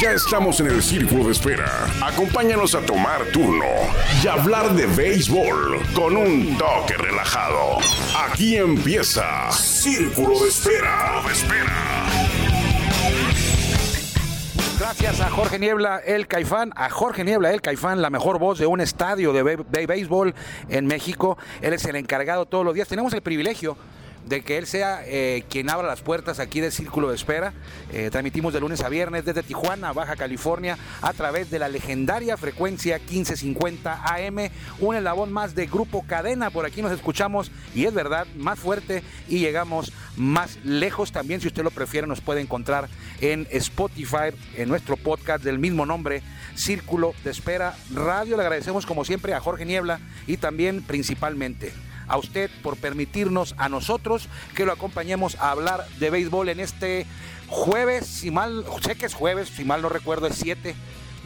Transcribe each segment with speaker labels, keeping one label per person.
Speaker 1: Ya estamos en el círculo de espera. Acompáñanos a tomar turno y hablar de béisbol con un toque relajado. Aquí empieza Círculo de Espera. De espera.
Speaker 2: Gracias a Jorge Niebla, el Caifán, a Jorge Niebla, el Caifán, la mejor voz de un estadio de, bé- de béisbol en México. Él es el encargado todos los días. Tenemos el privilegio de que él sea eh, quien abra las puertas aquí del Círculo de Espera. Eh, transmitimos de lunes a viernes desde Tijuana, Baja California, a través de la legendaria frecuencia 1550 AM, un eslabón más de Grupo Cadena. Por aquí nos escuchamos y es verdad, más fuerte y llegamos más lejos. También, si usted lo prefiere, nos puede encontrar en Spotify, en nuestro podcast del mismo nombre, Círculo de Espera Radio. Le agradecemos como siempre a Jorge Niebla y también principalmente a usted por permitirnos a nosotros que lo acompañemos a hablar de béisbol en este jueves, si mal, sé que es jueves, si mal no recuerdo es 7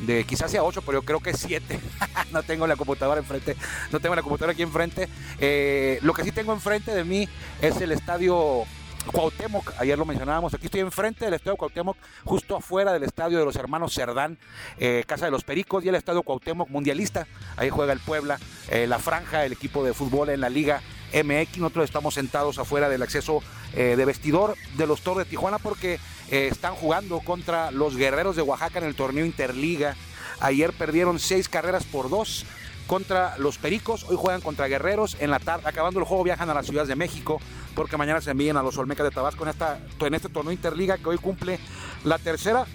Speaker 2: de quizás sea 8, pero yo creo que es 7. no tengo la computadora enfrente, no tengo la computadora aquí enfrente. Eh, lo que sí tengo enfrente de mí es el estadio Cuauhtémoc, ayer lo mencionábamos, aquí estoy enfrente del estadio Cuauhtémoc, justo afuera del estadio de los hermanos Cerdán, eh, Casa de los Pericos y el estadio Cuauhtémoc mundialista, ahí juega el Puebla, eh, la franja, el equipo de fútbol en la Liga MX, nosotros estamos sentados afuera del acceso eh, de vestidor de los Toros de Tijuana porque están jugando contra los Guerreros de Oaxaca en el torneo Interliga, ayer perdieron seis carreras por dos, contra los Pericos. Hoy juegan contra Guerreros. En la tarde, acabando el juego, viajan a las ciudades de México porque mañana se envían a los Olmecas de Tabasco en, esta, en este torneo Interliga que hoy cumple la tercera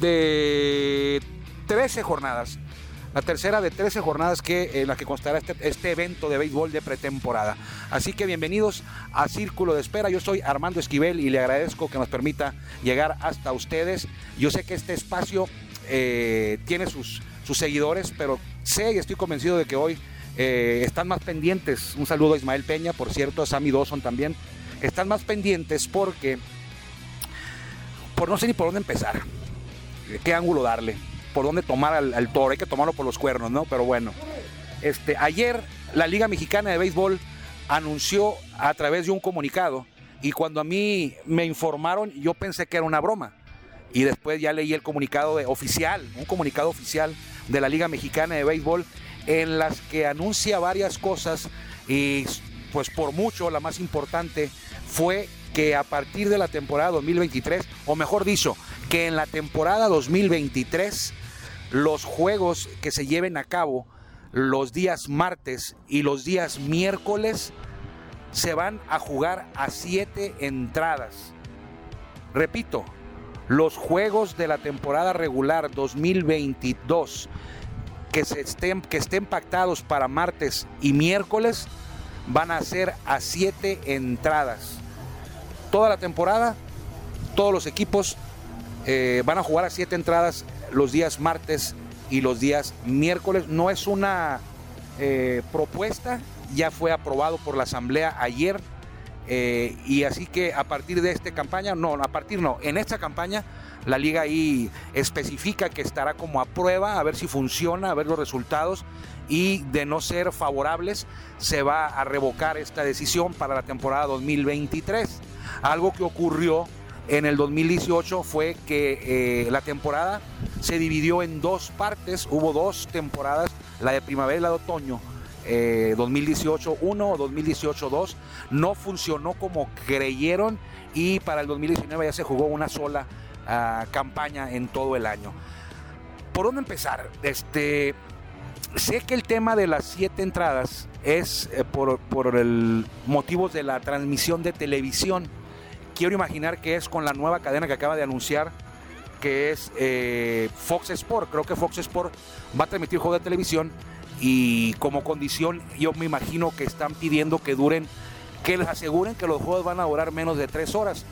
Speaker 2: de 13 jornadas. La tercera de 13 jornadas que, en la que constará este, este evento de béisbol de pretemporada. Así que bienvenidos a Círculo de Espera. Yo soy Armando Esquivel y le agradezco que nos permita llegar hasta ustedes. Yo sé que este espacio eh, tiene sus, sus seguidores, pero sé y estoy convencido de que hoy eh, están más pendientes. Un saludo a Ismael Peña, por cierto, a Sammy Dawson también. Están más pendientes porque, por no sé ni por dónde empezar, qué ángulo darle, por dónde tomar al, al toro. Hay que tomarlo por los cuernos, ¿no? Pero bueno, este, ayer la Liga Mexicana de Béisbol anunció a través de un comunicado y cuando a mí me informaron, yo pensé que era una broma y después ya leí el comunicado de- oficial, un comunicado oficial de la Liga Mexicana de Béisbol en las que anuncia varias cosas y pues por mucho la más importante fue que a partir de la temporada 2023, o mejor dicho, que en la temporada 2023 los juegos que se lleven a cabo los días martes y los días miércoles se van a jugar a siete entradas. Repito, los juegos de la temporada regular 2022 que, se estén, que estén pactados para martes y miércoles van a ser a siete entradas. Toda la temporada, todos los equipos eh, van a jugar a siete entradas los días martes y los días miércoles. No es una eh, propuesta, ya fue aprobado por la Asamblea ayer. Eh, y así que a partir de esta campaña, no, a partir no, en esta campaña la liga ahí especifica que estará como a prueba, a ver si funciona, a ver los resultados y de no ser favorables se va a revocar esta decisión para la temporada 2023. Algo que ocurrió en el 2018 fue que eh, la temporada se dividió en dos partes, hubo dos temporadas, la de primavera y la de otoño. Eh, 2018 1 o 2018 2 no funcionó como creyeron y para el 2019 ya se jugó una sola ah, campaña en todo el año. ¿Por dónde empezar? Este, sé que el tema de las siete entradas es eh, por, por el motivos de la transmisión de televisión. Quiero imaginar que es con la nueva cadena que acaba de anunciar, que es eh, Fox Sport. Creo que Fox Sport va a transmitir juego de televisión y como condición yo me imagino que están pidiendo que duren, que les aseguren que los juegos van a durar menos de tres horas.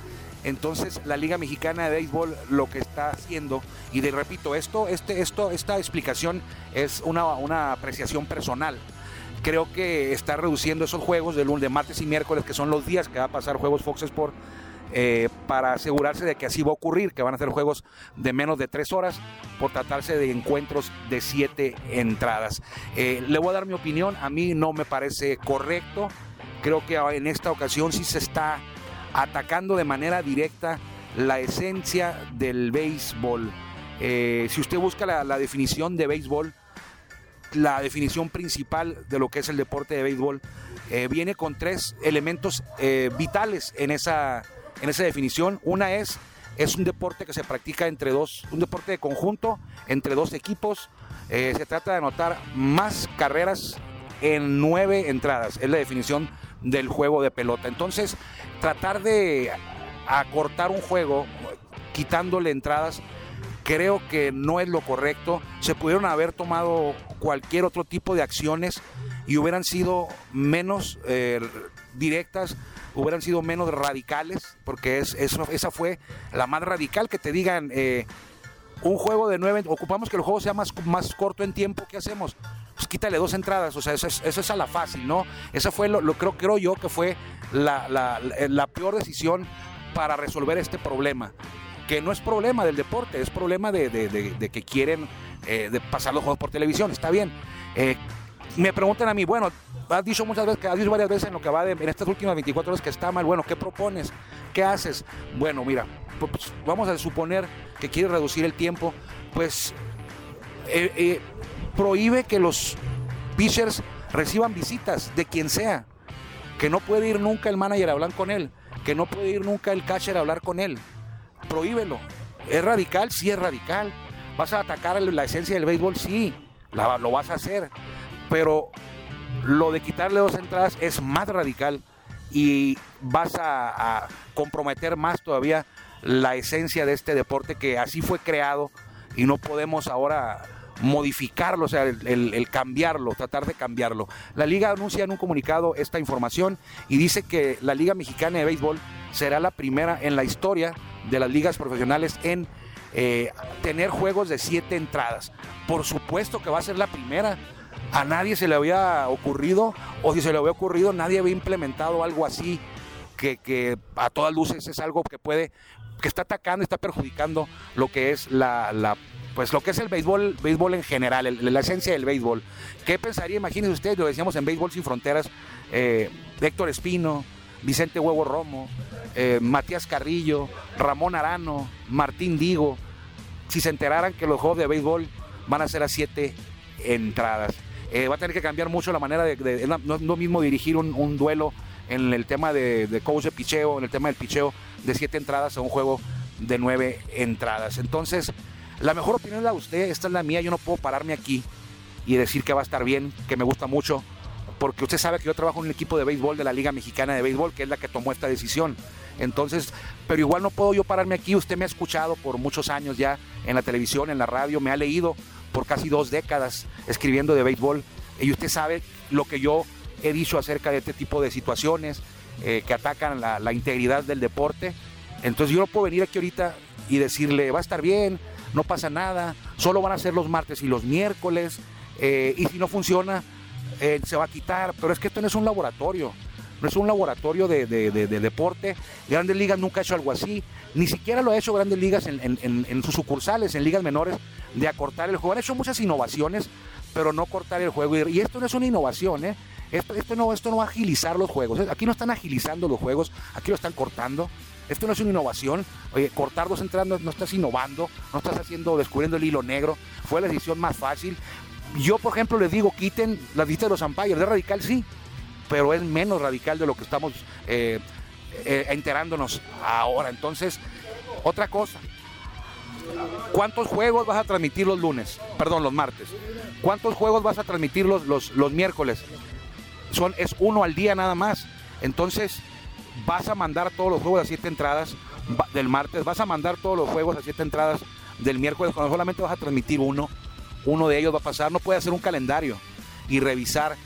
Speaker 2: Entonces la Liga Mexicana de Béisbol lo que está haciendo, y de repito, esto, este, esto, esta explicación es una, una apreciación personal. Creo que está reduciendo esos juegos de lunes, de martes y miércoles, que son los días que va a pasar juegos Fox Sport, eh, para asegurarse de que así va a ocurrir, que van a ser juegos de menos de tres horas por tratarse de encuentros de siete entradas. Eh, le voy a dar mi opinión, a mí no me parece correcto, creo que en esta ocasión sí se está atacando de manera directa la esencia del béisbol. Eh, si usted busca la, definición de béisbol, la definición principal de lo que es el deporte de béisbol, viene con tres elementos vitales en esa, en esa definición. Una es, es un deporte que se practica entre dos, un deporte de conjunto entre dos equipos. Eh, se trata de anotar más carreras en nueve entradas. Es la definición del juego de pelota. Entonces, tratar de acortar un juego quitándole entradas creo que no es lo correcto. Se pudieron haber tomado cualquier otro tipo de acciones y hubieran sido menos eh, directas, hubieran sido menos radicales, porque es, eso, esa fue la más radical que te digan. Eh, un juego de nueve, ocupamos que el juego sea más, más corto en tiempo, ¿qué hacemos? Pues quítale dos entradas, o sea, eso es, eso es a la fácil, ¿no? Esa fue, lo, lo creo, creo yo que fue la, la, la peor decisión para resolver este problema que no es problema del deporte, es problema de, de, que quieren eh, pasar los juegos por televisión, está bien. Eh, me preguntan a mí, bueno, has dicho muchas veces, has dicho varias veces en lo que va de, en estas últimas 24 horas que está mal, bueno, ¿qué propones? ¿Qué haces? Bueno, mira, pues vamos a suponer que quieres reducir el tiempo, pues eh, eh, prohíbe que los pitchers reciban visitas de quien sea, que no puede ir nunca el manager a hablar con él, que no puede ir nunca el catcher a hablar con él, prohíbelo. ¿Es radical? Sí, es radical. ¿Vas a atacar la esencia del béisbol? Sí, lo vas a hacer. Pero lo de quitarle dos entradas es más radical y vas a, comprometer más todavía la esencia de este deporte que así fue creado y no podemos ahora modificarlo, o sea, el, cambiarlo, tratar de cambiarlo. La liga anuncia en un comunicado esta información y dice que la Liga Mexicana de Béisbol será la primera en la historia de las ligas profesionales en eh, tener juegos de siete entradas. Por supuesto que va a ser la primera. A nadie se le había ocurrido, o si se le había ocurrido, nadie había implementado algo así, que, a todas luces es algo que puede, que está atacando, está perjudicando lo que es la, pues lo que es el béisbol, béisbol en general, la esencia del béisbol. ¿Qué pensaría? Imagínense ustedes, lo decíamos en Béisbol Sin Fronteras, eh, Héctor Espino, Vicente Huevo Romo, eh, Matías Carrillo, Ramón Arano, Martín Digo, si se enteraran que los juegos de béisbol van a ser a siete entradas. Eh, va a tener que cambiar mucho la manera de, no, es lo mismo dirigir un, un, duelo en el tema de, de coach de picheo, en el tema del picheo de siete entradas a un juego de nueve entradas. Entonces, la mejor opinión es la de usted, esta es la mía, yo no puedo pararme aquí y decir que va a estar bien, que me gusta mucho, porque usted sabe que yo trabajo en un equipo de béisbol de la Liga Mexicana de Béisbol, que es la que tomó esta decisión. Entonces, pero igual no puedo yo pararme aquí. Usted me ha escuchado por muchos años ya en la televisión, en la radio, me ha leído por casi dos décadas escribiendo de béisbol. Y usted sabe lo que yo he dicho acerca de este tipo de situaciones eh, que atacan la, integridad del deporte. Entonces yo no puedo venir aquí ahorita y decirle, va a estar bien, no pasa nada, solo van a ser los martes y los miércoles, eh, y si no funciona, eh, se va a quitar. Pero es que esto no es un laboratorio no es un laboratorio de, de, de, de, deporte. Grandes Ligas nunca ha hecho algo así, ni siquiera lo ha hecho Grandes Ligas en, en, sus sucursales, en ligas menores, de acortar el juego. Han hecho muchas innovaciones, pero no cortar el juego. Y esto no es una innovación, ¿eh? Esto, esto, no, esto no va a agilizar los juegos. Aquí no están agilizando los juegos, aquí lo están cortando. Esto no es una innovación. Cortar dos entradas no, estás innovando, no estás haciendo, descubriendo el hilo negro. Fue la decisión más fácil. Yo, por ejemplo, les digo, quiten la lista de los umpires. De radical, sí, pero es menos radical de lo que estamos eh, eh, enterándonos ahora. Entonces, otra cosa. ¿Cuántos juegos vas a transmitir los lunes? Perdón, los martes. ¿Cuántos juegos vas a transmitir los, los, los miércoles? Son, es uno al día nada más. Entonces, vas a mandar todos los juegos a siete entradas del martes, vas a mandar todos los juegos a siete entradas del miércoles, cuando solamente vas a transmitir uno. Uno de ellos va a pasar. No puede hacer un calendario y revisar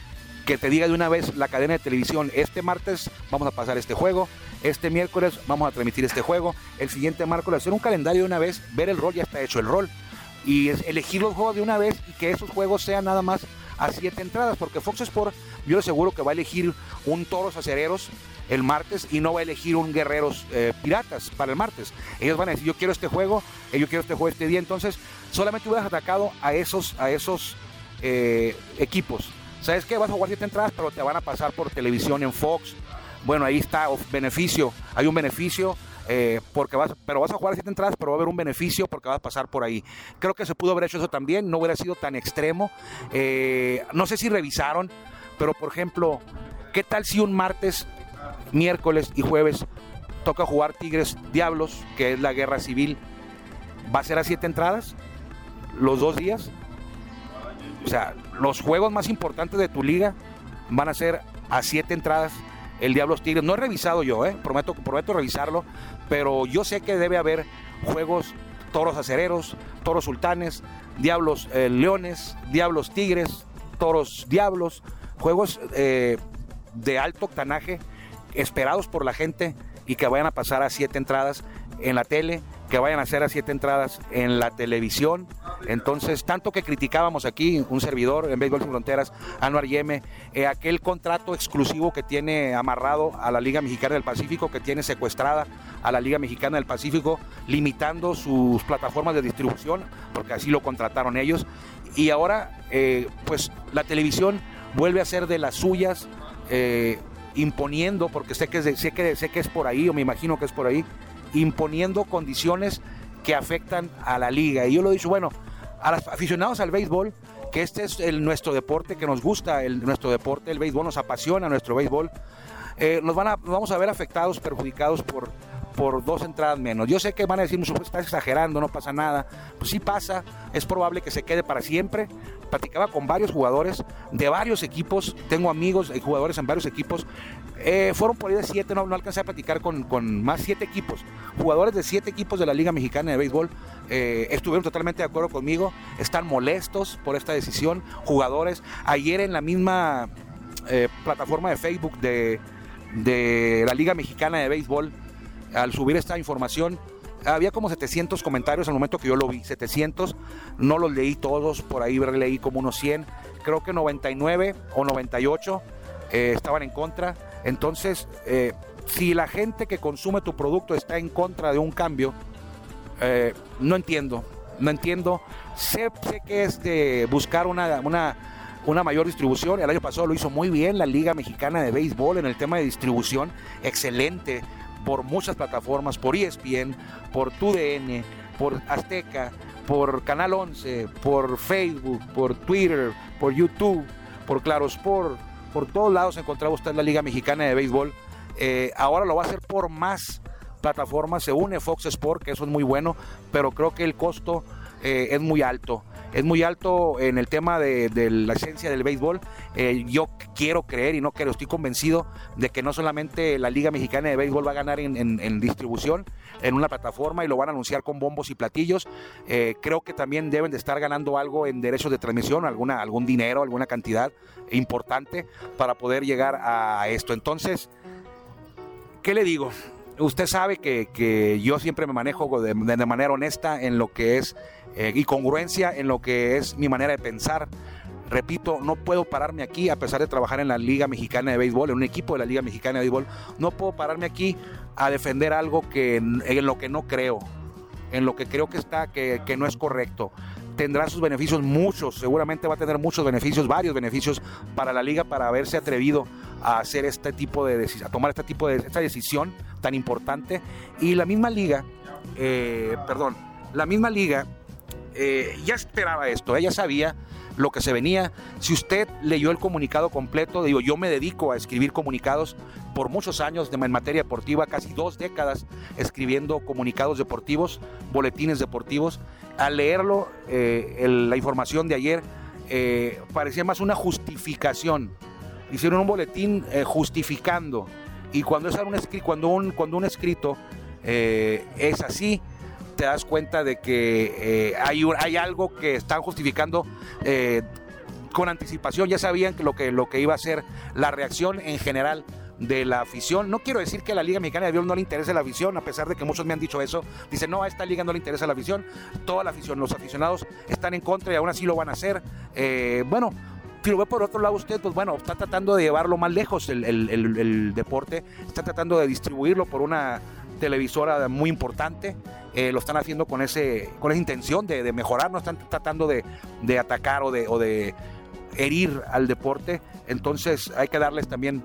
Speaker 2: que te diga de una vez la cadena de televisión, este martes vamos a pasar este juego, este miércoles vamos a transmitir este juego, el siguiente miércoles hacer un calendario de una vez, ver el rol, ya está hecho el rol, y es elegir los juegos de una vez y que esos juegos sean nada más a siete entradas, porque Fox Sport yo le aseguro que va a elegir un Toros Acereros el martes y no va a elegir un Guerreros eh, Piratas para el martes. Ellos van a decir, yo quiero este juego, eh, yo quiero este juego este día, entonces solamente hubieras atacado a esos, a esos eh, equipos ¿Sabes qué? Vas a jugar siete entradas, pero te van a pasar por televisión en Fox. Bueno, ahí está beneficio. Hay un beneficio eh, porque vas, pero vas a jugar siete entradas, pero va a haber un beneficio porque vas a pasar por ahí. Creo que se pudo haber hecho eso también, no hubiera sido tan extremo. Eh, no sé si revisaron, pero por ejemplo, ¿qué tal si un martes, miércoles y jueves toca jugar Tigres Diablos, que es la guerra civil? ¿Va a ser a siete entradas? ¿Los dos días? O sea, los juegos más importantes de tu liga van a ser a siete entradas el Diablos Tigres. No he revisado yo, ¿eh? prometo, prometo revisarlo, pero yo sé que debe haber juegos toros acereros, toros sultanes, diablos eh, leones, diablos tigres, toros diablos, juegos eh, de alto octanaje esperados por la gente y que vayan a pasar a siete entradas en la tele que vayan a ser a siete entradas en la televisión. Entonces, tanto que criticábamos aquí, un servidor en Béisbol Sin Fronteras, Anuar Yeme, eh, aquel contrato exclusivo que tiene amarrado a la Liga Mexicana del Pacífico, que tiene secuestrada a la Liga Mexicana del Pacífico, limitando sus plataformas de distribución, porque así lo contrataron ellos. Y ahora, eh, pues la televisión vuelve a ser de las suyas, eh, imponiendo, porque sé que, sé, que, sé que es por ahí, o me imagino que es por ahí, imponiendo condiciones que afectan a la liga. Y yo lo he dicho, bueno, a los aficionados al béisbol, que este es el, nuestro deporte, que nos gusta el, nuestro deporte, el béisbol nos apasiona nuestro béisbol, eh, nos, van a, nos vamos a ver afectados, perjudicados por, por dos entradas menos. Yo sé que van a decir, está exagerando, no pasa nada. Pues sí pasa, es probable que se quede para siempre. Platicaba con varios jugadores de varios equipos, tengo amigos y jugadores en varios equipos. Eh, fueron por ahí de siete, no, no alcancé a platicar con, con, más siete equipos. Jugadores de siete equipos de la Liga Mexicana de Béisbol eh, estuvieron totalmente de acuerdo conmigo, están molestos por esta decisión. Jugadores, ayer en la misma eh, plataforma de Facebook de, de la Liga Mexicana de Béisbol, al subir esta información, había como 700 comentarios al momento que yo lo vi, 700, no los leí todos, por ahí leí como unos 100, creo que 99 o 98 eh, estaban en contra. Entonces, eh, si la gente que consume tu producto está en contra de un cambio, eh, no entiendo, no entiendo. Sé, sé, que es de buscar una, una, una mayor distribución. El año pasado lo hizo muy bien la Liga Mexicana de Béisbol en el tema de distribución, excelente por muchas plataformas, por ESPN, por TUDN, por Azteca, por Canal 11, por Facebook, por Twitter, por YouTube, por Claro Sport, por todos lados encontraba usted la Liga Mexicana de Béisbol. Eh, ahora lo va a hacer por más plataformas, se une Fox Sport, que eso es muy bueno, pero creo que el costo eh, es muy alto es muy alto en el tema de, la esencia del béisbol. Eh, yo quiero creer y no quiero, estoy convencido de que no solamente la Liga Mexicana de Béisbol va a ganar en, distribución en una plataforma y lo van a anunciar con bombos y platillos. Eh, creo que también deben de estar ganando algo en derechos de transmisión, alguna, algún dinero, alguna cantidad importante para poder llegar a esto. Entonces, ¿qué le digo? Usted sabe que, yo siempre me manejo de manera honesta en lo que es eh, y congruencia en lo que es mi manera de pensar. Repito, no puedo pararme aquí a pesar de trabajar en la Liga Mexicana de Béisbol, en un equipo de la Liga Mexicana de Béisbol, no puedo pararme aquí a defender algo que, en lo que no creo, en lo que creo que está, que, que no es correcto tendrá sus beneficios muchos, seguramente va a tener muchos beneficios, varios beneficios para la liga para haberse atrevido a hacer este tipo de a tomar este tipo de esta decisión tan importante y la misma liga, eh, perdón, la misma liga eh, ya esperaba esto, ella sabía lo que se venía. Si usted leyó el comunicado completo, digo, yo me dedico a escribir comunicados por muchos años en materia deportiva, casi dos décadas escribiendo comunicados deportivos, boletines deportivos. Al leerlo, eh, la información de ayer eh, parecía más una justificación. Hicieron un boletín justificando. Y cuando, es cuando un escrito es así, te das cuenta de que eh, hay, hay algo que están justificando eh, con anticipación. Ya sabían que lo, que lo que iba a ser la reacción en general de la afición. No quiero decir que a la Liga Mexicana de Béisbol no le interese la afición, a pesar de que muchos me han dicho eso. Dicen, no, a esta liga no le interesa la afición. Toda la afición, los aficionados están en contra y aún así lo van a hacer. Eh, bueno, si lo ve por otro lado usted, pues bueno, está tratando de llevarlo más lejos el, el deporte, está tratando de distribuirlo por una televisora muy importante. Eh, lo están haciendo con, ese, con esa intención de, mejorar, no están tratando de, atacar o de, de herir al deporte. Entonces hay que darles también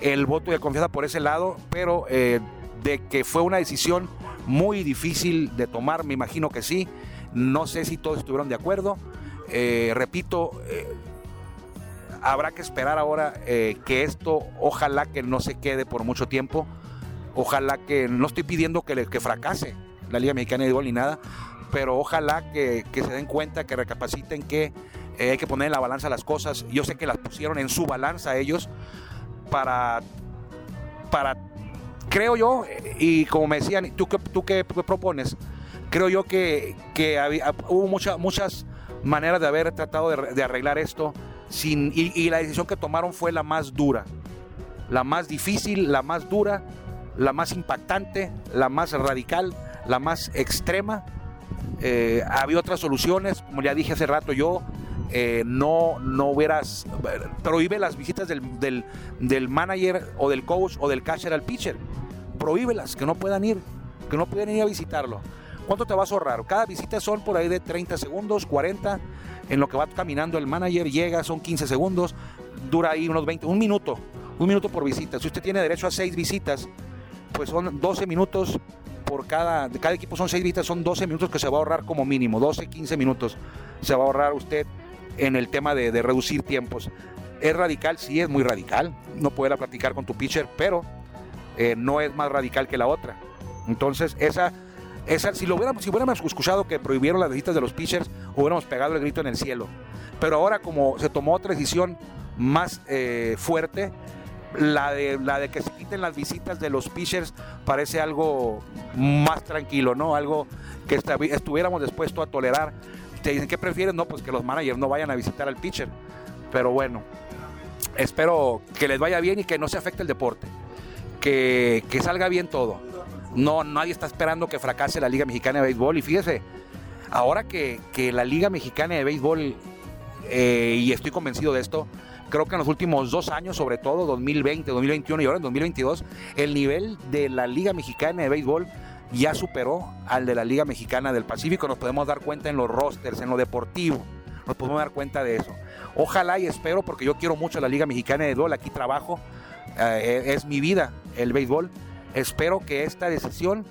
Speaker 2: el voto de confianza por ese lado, pero eh, de que fue una decisión muy difícil de tomar, me imagino que sí. No sé si todos estuvieron de acuerdo. Eh, repito, habrá que esperar ahora que esto, ojalá que no se quede por mucho tiempo. Ojalá que, no estoy pidiendo que, que fracase la Liga Mexicana de Béisbol ni nada, pero ojalá que, que, se den cuenta, que recapaciten que hay que poner en la balanza las cosas. Yo sé que las pusieron en su balanza ellos para, para creo yo, y como me decían, ¿tú qué, tú qué propones? Creo yo que, que hubo muchas muchas maneras de haber tratado de, arreglar esto sin, y, la decisión que tomaron fue la más dura, la más difícil, la más dura, la más impactante, la más radical, la más extrema. Eh, había otras soluciones, como ya dije hace rato yo, eh, no, no hubieras, prohíbe las visitas del, del, del, manager o del coach o del catcher al pitcher. Prohíbelas, que no puedan ir, que no puedan ir a visitarlo. ¿Cuánto te vas a ahorrar? Cada visita son por ahí de 30 segundos, 40. En lo que va caminando el manager, llega, son 15 segundos, dura ahí unos 20, un minuto, un minuto por visita. Si usted tiene derecho a 6 visitas, pues son 12 minutos por cada, cada equipo son 6 visitas, son 12 minutos que se va a ahorrar como mínimo, 12, 15 minutos se va a ahorrar usted en el tema de, reducir tiempos. ¿Es radical? Sí, es muy radical. No poder platicar con tu pitcher, pero eh, no es más radical que la otra. Entonces, esa si, lo hubiéramos, si hubiéramos escuchado que prohibieron las visitas de los pitchers, hubiéramos pegado el grito en el cielo. Pero ahora como se tomó otra decisión más eh, fuerte, la de, la de que se quiten las visitas de los pitchers parece algo más tranquilo, ¿no? Algo que estuviéramos dispuestos a tolerar. Te dicen, ¿qué prefieren? No, pues que los managers no vayan a visitar al pitcher. Pero bueno, espero que les vaya bien y que no se afecte el deporte. Que, que salga bien todo. No, nadie está esperando que fracase la Liga Mexicana de Béisbol. Y fíjese, ahora que, la Liga Mexicana de Béisbol, eh, y estoy convencido de esto, creo que en los últimos dos años, sobre todo 2020, 2021 y ahora en 2022, el nivel de la Liga Mexicana de Béisbol ya superó al de la Liga Mexicana del Pacífico. Nos podemos dar cuenta en los rosters, en lo deportivo. Nos podemos dar cuenta de eso. Ojalá y espero, porque yo quiero mucho la Liga Mexicana de Béisbol, aquí trabajo, eh, es mi vida el béisbol espero que esta decisión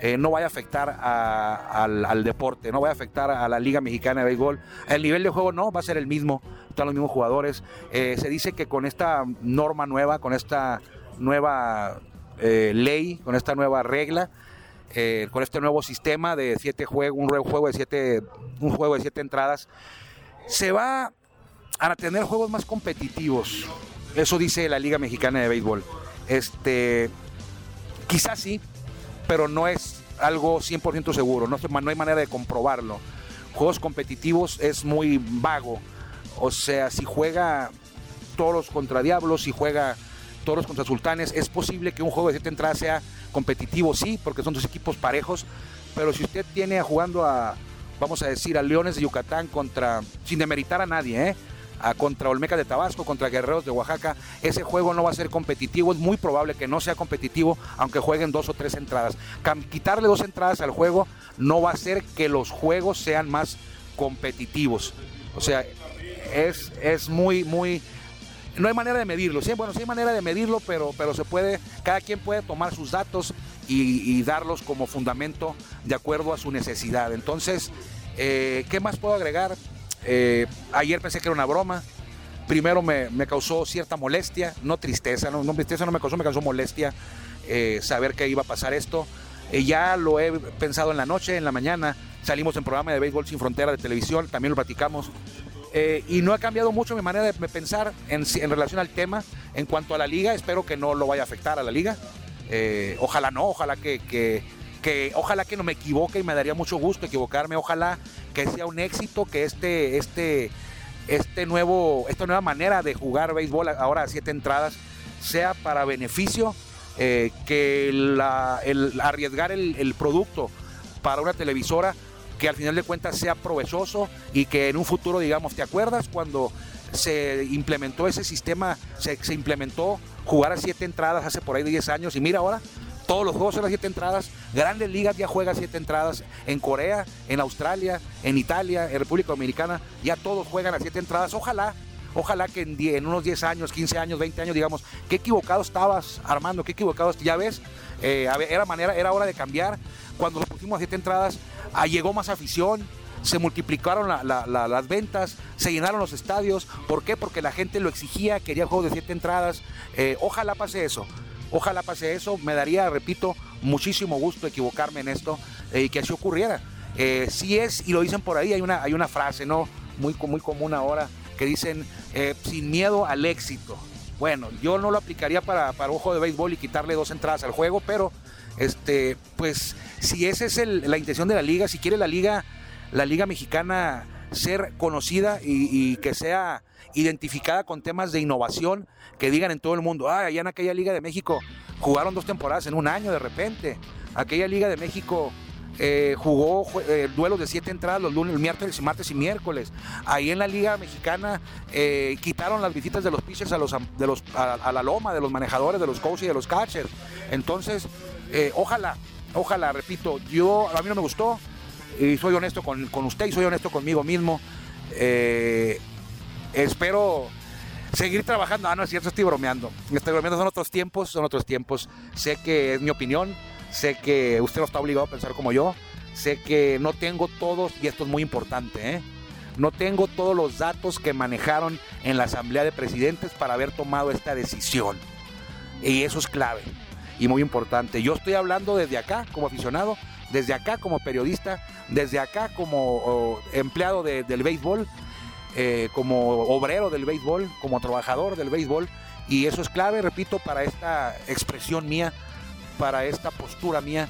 Speaker 2: eh, no vaya a afectar al, deporte, no vaya a afectar a la Liga Mexicana de Béisbol. El nivel de juego no, va a ser el mismo, están los mismos jugadores. Eh, se dice que con esta norma nueva, con esta nueva eh, ley, con esta nueva regla, con este nuevo sistema de siete juegos, un juego de siete, un juego de siete entradas, se va a tener juegos más competitivos. Eso dice la Liga Mexicana de Béisbol. Este, Quizás sí, pero no es algo 100% seguro, no, hay manera de comprobarlo. Juegos competitivos es muy vago, o sea, si juega toros contra diablos, si juega toros contra sultanes, es posible que un juego de siete entradas sea competitivo, sí, porque son dos equipos parejos, pero si usted tiene jugando a, vamos a decir, a Leones de Yucatán contra, sin demeritar a nadie, ¿eh? Contra Olmeca de Tabasco, contra Guerreros de Oaxaca. Ese juego no va a ser competitivo, es muy probable que no sea competitivo, aunque jueguen dos o tres entradas. quitarle dos entradas al juego no va a hacer que los juegos sean más competitivos. O sea, es, es muy, muy... No hay manera de medirlo. Sí, bueno, sí hay manera de medirlo, pero, pero se puede, cada quien puede tomar sus datos y, darlos como fundamento de acuerdo a su necesidad. Entonces, eh, ¿qué más puedo agregar? Eh, ayer pensé que era una broma. Primero me, causó cierta molestia, no tristeza, no, tristeza no me causó, me causó molestia eh, saber que iba a pasar esto. Eh, ya lo he pensado en la noche, en la mañana. Salimos en programa de Béisbol Sin Frontera de televisión, también lo platicamos. y no ha cambiado mucho mi manera de pensar en, relación al tema. En cuanto a la liga, espero que no lo vaya a afectar a la liga. ojalá no, ojalá que, que ojalá que no me equivoque y me daría mucho gusto equivocarme, ojalá que sea un éxito, que este, este, este nuevo, esta nueva manera de jugar béisbol ahora a siete entradas sea para beneficio, eh, que el arriesgar el, producto para una televisora que al final de cuentas sea provechoso y que en un futuro digamos, ¿te acuerdas cuando se implementó ese sistema, se, se implementó jugar a siete entradas hace por ahí 10 años y mira ahora todos los juegos son las siete entradas. Grandes ligas ya juega siete entradas. En Corea, en Australia, en Italia, en República Dominicana, ya todos juegan a siete entradas. Ojalá, Ojalá que en, unos 10 años, 15 años, 20 años, digamos, qué equivocado estabas, Armando, qué equivocado, ya ves, eh, era, manera, era hora de cambiar. Cuando nos pusimos a siete entradas, ah, llegó más afición, se multiplicaron las ventas, se llenaron los estadios. ¿Por qué? Porque la gente lo exigía, quería juegos de siete entradas. Eh, ojalá pase eso. Ojalá pase eso. Me daría, repito, muchísimo gusto equivocarme en esto eh, y que así ocurriera. Eh, si es, y lo dicen por ahí, hay una, hay una frase, ¿no? Muy, muy común ahora, que dicen, sin miedo al éxito. Bueno, yo no lo aplicaría para, para ojo de béisbol y quitarle dos entradas al juego, pero este, pues si esa es la intención de la liga, si quiere la liga la Liga Mexicana ser conocida y, que sea identificada con temas de innovación, que digan en todo el mundo, ah, allá en aquella Liga de México jugaron dos temporadas en un año de repente, aquella Liga de México eh, jugó eh, duelos de siete entradas los lunes, miércoles, martes y miércoles. Ahí en la Liga Mexicana eh, quitaron las visitas de los pitchers a, los, de los, a, la loma, de los manejadores, de los coaches y de los catchers. Entonces, ojalá, ojalá, repito, yo a mí no me gustó, y soy honesto con, usted y soy honesto conmigo mismo. Espero seguir trabajando. Ah, no es cierto, estoy bromeando. Estoy bromeando, son otros tiempos, son otros tiempos. Sé que es mi opinión, sé que usted no está obligado a pensar como yo, sé que no tengo todos, y esto es muy importante, ¿eh? no tengo todos los datos que manejaron en la Asamblea de Presidentes para haber tomado esta decisión. Y eso es clave y muy importante. Yo estoy hablando desde acá como aficionado, desde acá como periodista, desde acá como empleado del béisbol, eh, como obrero del béisbol, como trabajador del béisbol. Y eso es clave, repito, para esta expresión mía, para esta postura mía.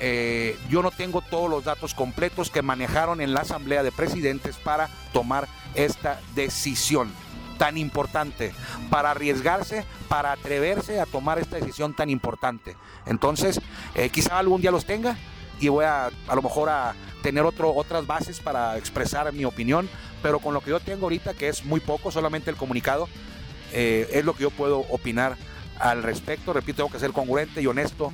Speaker 2: Eh, yo no tengo todos los datos completos que manejaron en la Asamblea de Presidentes para tomar esta decisión tan importante, para arriesgarse, para atreverse a tomar esta decisión tan importante. Entonces, eh, quizá algún día los tenga, y voy a a lo mejor a tener otras bases para expresar mi opinión, pero con lo que yo tengo ahorita, que es muy poco, solamente el comunicado, eh, es lo que yo puedo opinar al respecto. Repito, tengo que ser congruente y honesto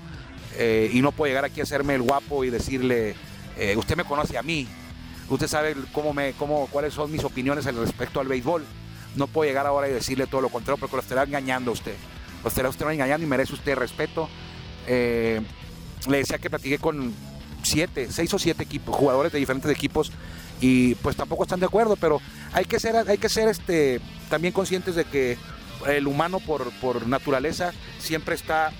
Speaker 2: eh, y no puedo llegar aquí a hacerme el guapo y decirle, eh, usted me conoce a mí, usted sabe cómo me, cómo, cuáles son mis opiniones al respecto al béisbol. No puedo llegar ahora y decirle todo lo contrario porque lo estará engañando a usted. Lo estará usted engañando y merece usted respeto. le decía que platiqué con siete, seis o siete equipos, jugadores de diferentes equipos y pues tampoco están de acuerdo, pero hay que ser, hay que ser este, también conscientes de que el humano por, por naturaleza siempre está,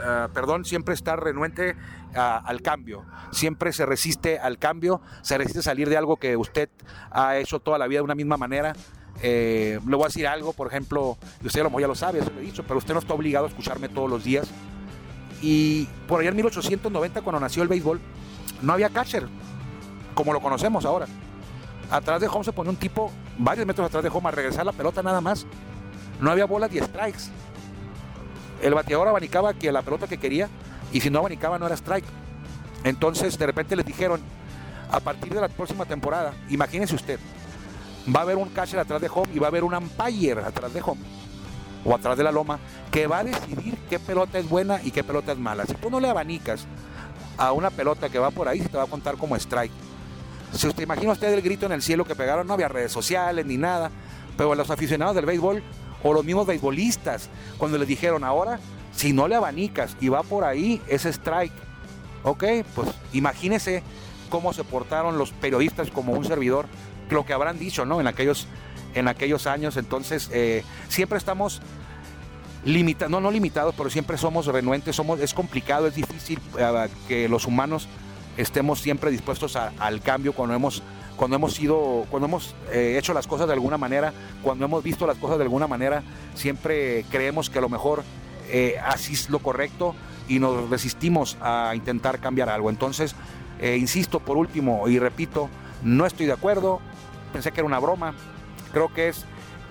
Speaker 2: ah, perdón, siempre está renuente al cambio, siempre se resiste al cambio, se resiste a salir de algo que usted ha hecho toda la vida de una misma manera. Eh, le voy a decir algo, por ejemplo, usted lo mejor ya lo sabe, eso lo he dicho, pero usted no está obligado a escucharme todos los días. Y por allá en 1890, cuando nació el béisbol, no había catcher, como lo conocemos ahora. Atrás de home se ponía un tipo, varios metros atrás de home, a regresar la pelota nada más. No había bolas y strikes. El bateador abanicaba que la pelota que quería, y si no abanicaba no era strike. Entonces, de repente les dijeron, a partir de la próxima temporada, imagínense usted, va a haber un catcher atrás de home y va a haber un umpire atrás de home o atrás de la loma que va a decidir qué pelota es buena y qué pelota es mala. Si tú no le abanicas a una pelota que va por ahí, se te va a contar como strike. Si usted imagina usted el grito en el cielo que pegaron, no había redes sociales ni nada, pero los aficionados del béisbol o los mismos beisbolistas, cuando les dijeron ahora, si no le abanicas y va por ahí, es strike. Ok, pues imagínese cómo se portaron los periodistas como un servidor, lo que habrán dicho, ¿no? En aquellos en aquellos años. Entonces, eh, siempre estamos limitados, no, no limitados, pero siempre somos renuentes, somos, es complicado, es difícil eh, que los humanos estemos siempre dispuestos al cambio cuando hemos cuando hemos sido, cuando hemos eh, hecho las cosas de alguna manera, cuando hemos visto las cosas de alguna manera, siempre creemos que a lo mejor así es lo correcto y nos resistimos a intentar cambiar algo. Entonces, insisto por último y repito, no estoy de acuerdo, pensé que era una broma, Creo que es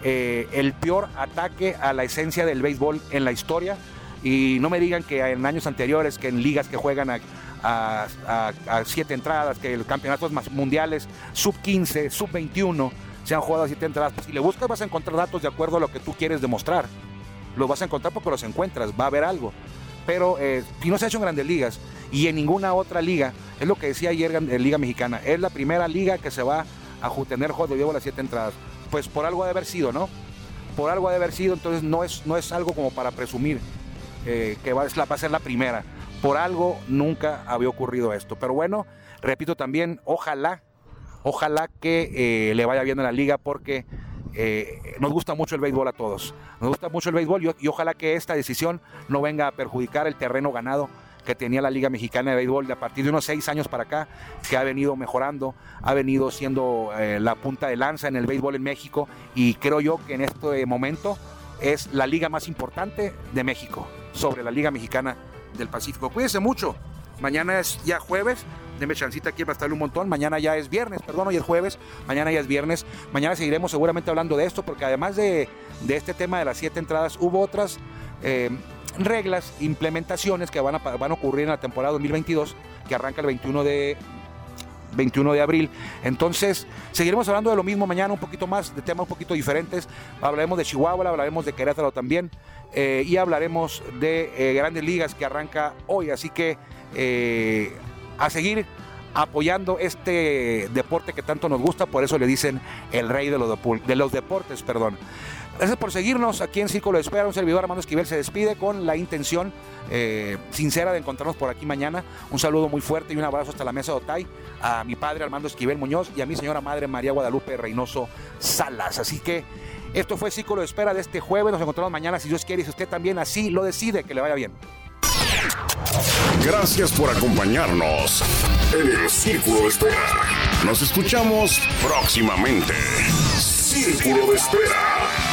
Speaker 2: eh, el peor ataque a la esencia del béisbol en la historia. Y no me digan que en años anteriores, que en ligas que juegan a, siete entradas, que el campeonatos mundiales sub 15, sub 21 se han jugado a siete entradas. si le buscas vas a encontrar datos de acuerdo a lo que tú quieres demostrar. Los vas a encontrar porque los encuentras, va a haber algo. Pero eh, no se ha hecho en grandes ligas y en ninguna otra liga, es lo que decía ayer en Liga Mexicana, es la primera liga que se va a tener juego de a las siete entradas pues por algo ha de haber sido, ¿no? Por algo ha de haber sido, entonces no es, no es algo como para presumir eh, que va, va a ser la primera. Por algo nunca había ocurrido esto. Pero bueno, repito también, ojalá, ojalá que eh, le vaya bien en la liga porque eh, nos gusta mucho el béisbol a todos. Nos gusta mucho el béisbol y, y, ojalá que esta decisión no venga a perjudicar el terreno ganado que tenía la Liga Mexicana de Béisbol de a partir de unos seis años para acá, que ha venido mejorando, ha venido siendo eh, la punta de lanza en el béisbol en México y creo yo que en este momento es la liga más importante de México sobre la Liga Mexicana del Pacífico. Cuídense mucho. Mañana es ya jueves. Deme chancita aquí para estarle un montón. Mañana ya es viernes, perdón, hoy es jueves. Mañana ya es viernes. Mañana seguiremos seguramente hablando de esto, porque además de, de este tema de las siete entradas, hubo otras eh, reglas, implementaciones que van a, van a ocurrir en la temporada 2022, que arranca el 21 de 21 de abril. Entonces, seguiremos hablando de lo mismo mañana, un poquito más, de temas un poquito diferentes. Hablaremos de Chihuahua, hablaremos de Querétaro también. Eh, y hablaremos de eh, grandes ligas que arranca hoy. Así que eh, a seguir apoyando este deporte que tanto nos gusta, por eso le dicen el rey de los, de los deportes, perdón. Gracias por seguirnos aquí en Círculo de Espera. Un servidor Armando Esquivel se despide con la intención eh, sincera de encontrarnos por aquí mañana. Un saludo muy fuerte y un abrazo hasta la mesa de Otay a mi padre Armando Esquivel Muñoz y a mi señora madre María Guadalupe Reynoso Salas. Así que esto fue Círculo de Espera de este jueves. Nos encontramos mañana si Dios quiere y si usted también así lo decide. Que le vaya bien.
Speaker 1: Gracias por acompañarnos en el Círculo de Espera. Nos escuchamos próximamente. Círculo de Espera.